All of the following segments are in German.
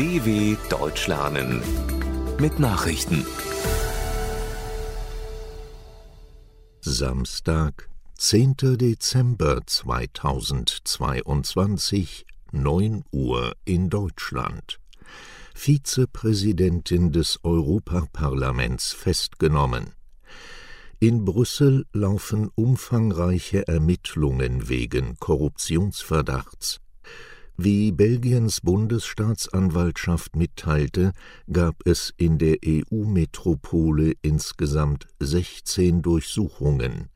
DW Deutsch lernen mit Nachrichten. Samstag, 10. Dezember 2022, 9 Uhr in Deutschland. Vizepräsidentin des Europaparlaments festgenommen. In Brüssel laufen umfangreiche Ermittlungen wegen Korruptionsverdachts. Wie Belgiens Bundesstaatsanwaltschaft mitteilte, gab es in der EU-Metropole insgesamt 16 Durchsuchungen.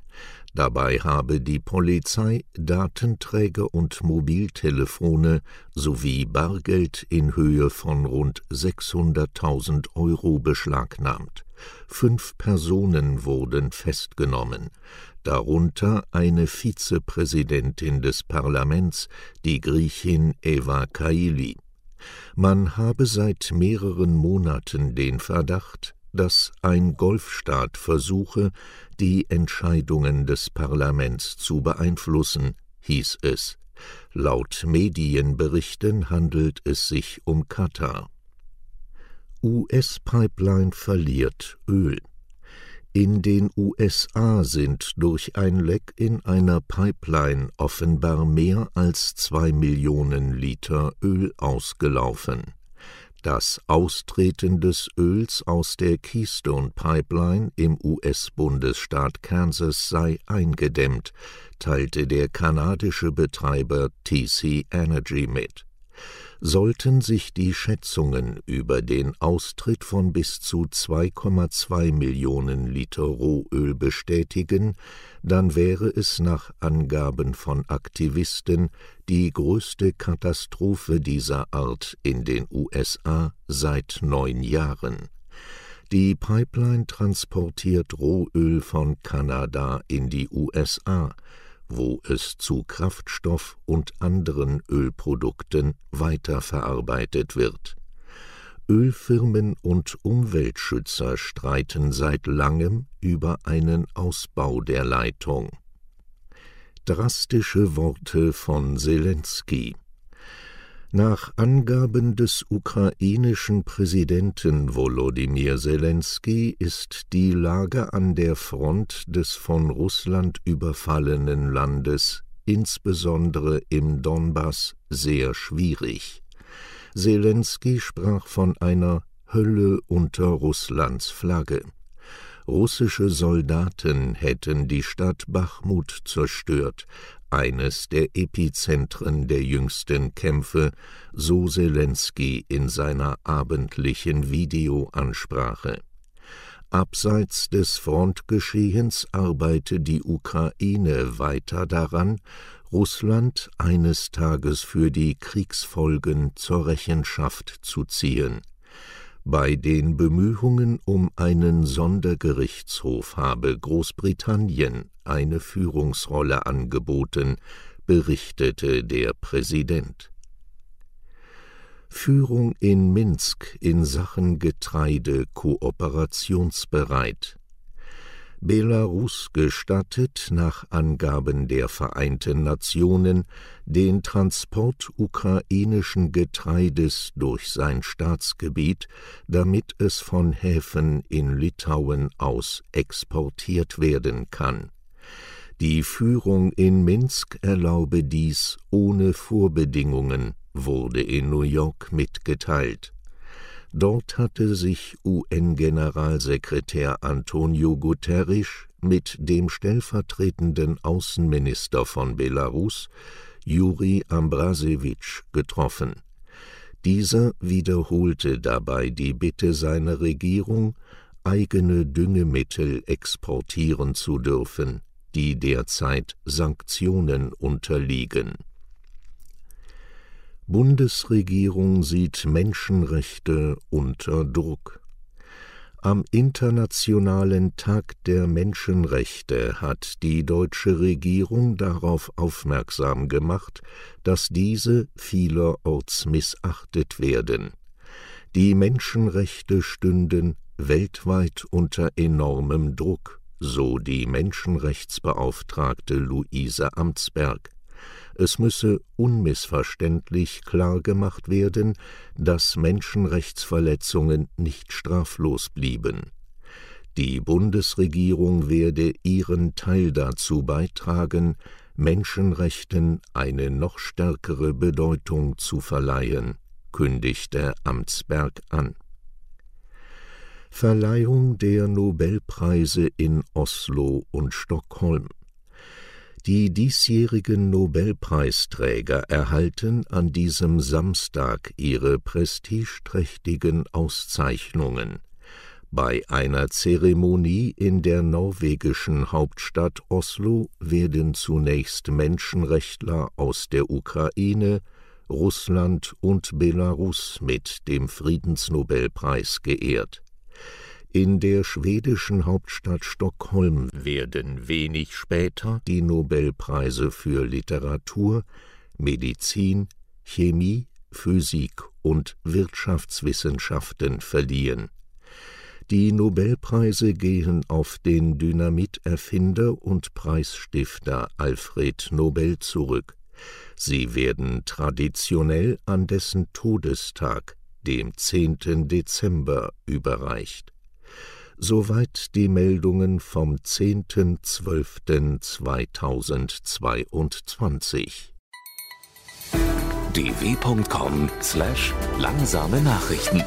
Dabei habe die Polizei Datenträger und Mobiltelefone sowie Bargeld in Höhe von rund 600.000 Euro beschlagnahmt. Fünf Personen wurden festgenommen, darunter eine Vizepräsidentin des Parlaments, die Griechin Eva Kaili. Man habe seit mehreren Monaten den Verdacht, dass ein Golfstaat versuche, die Entscheidungen des Parlaments zu beeinflussen, hieß es. Laut Medienberichten handelt es sich um Katar. US-Pipeline verliert Öl. In den USA sind durch ein Leck in einer Pipeline offenbar mehr als zwei Millionen Liter Öl ausgelaufen. Das Austreten des Öls aus der Keystone Pipeline im US-Bundesstaat Kansas sei eingedämmt, teilte der kanadische Betreiber TC Energy mit. Sollten sich die Schätzungen über den Austritt von bis zu 2,2 Millionen Liter Rohöl bestätigen, dann wäre es nach Angaben von Aktivisten die größte Katastrophe dieser Art in den USA seit neun Jahren. Die Pipeline transportiert Rohöl von Kanada in die USA, wo es zu Kraftstoff und anderen Ölprodukten weiterverarbeitet wird. Ölfirmen und Umweltschützer streiten seit langem über einen Ausbau der Leitung. Drastische Worte von Zelensky nach Angaben des ukrainischen Präsidenten Volodymyr Zelensky ist die Lage an der Front des von Russland überfallenen Landes, insbesondere im Donbass, sehr schwierig. Zelensky sprach von einer Hölle unter Russlands Flagge. Russische Soldaten hätten die Stadt Bachmut zerstört, eines der Epizentren der jüngsten Kämpfe, so Zelensky in seiner abendlichen Videoansprache. Abseits des Frontgeschehens arbeite die Ukraine weiter daran, Russland eines Tages für die Kriegsfolgen zur Rechenschaft zu ziehen. Bei den Bemühungen um einen Sondergerichtshof habe Großbritannien eine Führungsrolle angeboten, berichtete der Präsident. Führung in Minsk in Sachen Getreide kooperationsbereit Belarus gestattet nach Angaben der Vereinten Nationen den Transport ukrainischen Getreides durch sein Staatsgebiet, damit es von Häfen in Litauen aus exportiert werden kann. Die Führung in Minsk erlaube dies ohne Vorbedingungen, wurde in New York mitgeteilt Dort hatte sich UN-Generalsekretär Antonio Guterres mit dem stellvertretenden Außenminister von Belarus, Juri Ambrasewitsch, getroffen. Dieser wiederholte dabei die Bitte seiner Regierung, eigene Düngemittel exportieren zu dürfen, die derzeit Sanktionen unterliegen Bundesregierung sieht Menschenrechte unter Druck. Am Internationalen Tag der Menschenrechte hat die deutsche Regierung darauf aufmerksam gemacht, dass diese vielerorts missachtet werden. Die Menschenrechte stünden weltweit unter enormem Druck, so die Menschenrechtsbeauftragte Luise Amtsberg. Es müsse unmissverständlich klar gemacht werden, dass Menschenrechtsverletzungen nicht straflos blieben. Die Bundesregierung werde ihren Teil dazu beitragen, Menschenrechten eine noch stärkere Bedeutung zu verleihen, kündigte Amtsberg an. Verleihung der Nobelpreise in Oslo und Stockholm die diesjährigen Nobelpreisträger erhalten an diesem Samstag ihre prestigeträchtigen Auszeichnungen. Bei einer Zeremonie in der norwegischen Hauptstadt Oslo werden zunächst Menschenrechtler aus der Ukraine, Russland und Belarus mit dem Friedensnobelpreis geehrt in der schwedischen Hauptstadt Stockholm werden wenig später die Nobelpreise für Literatur, Medizin, Chemie, Physik und Wirtschaftswissenschaften verliehen. Die Nobelpreise gehen auf den Dynamiterfinder und Preisstifter Alfred Nobel zurück. Sie werden traditionell an dessen Todestag, dem 10. Dezember, überreicht Soweit die Meldungen vom 10.12.2022. dw.com/langsame Nachrichten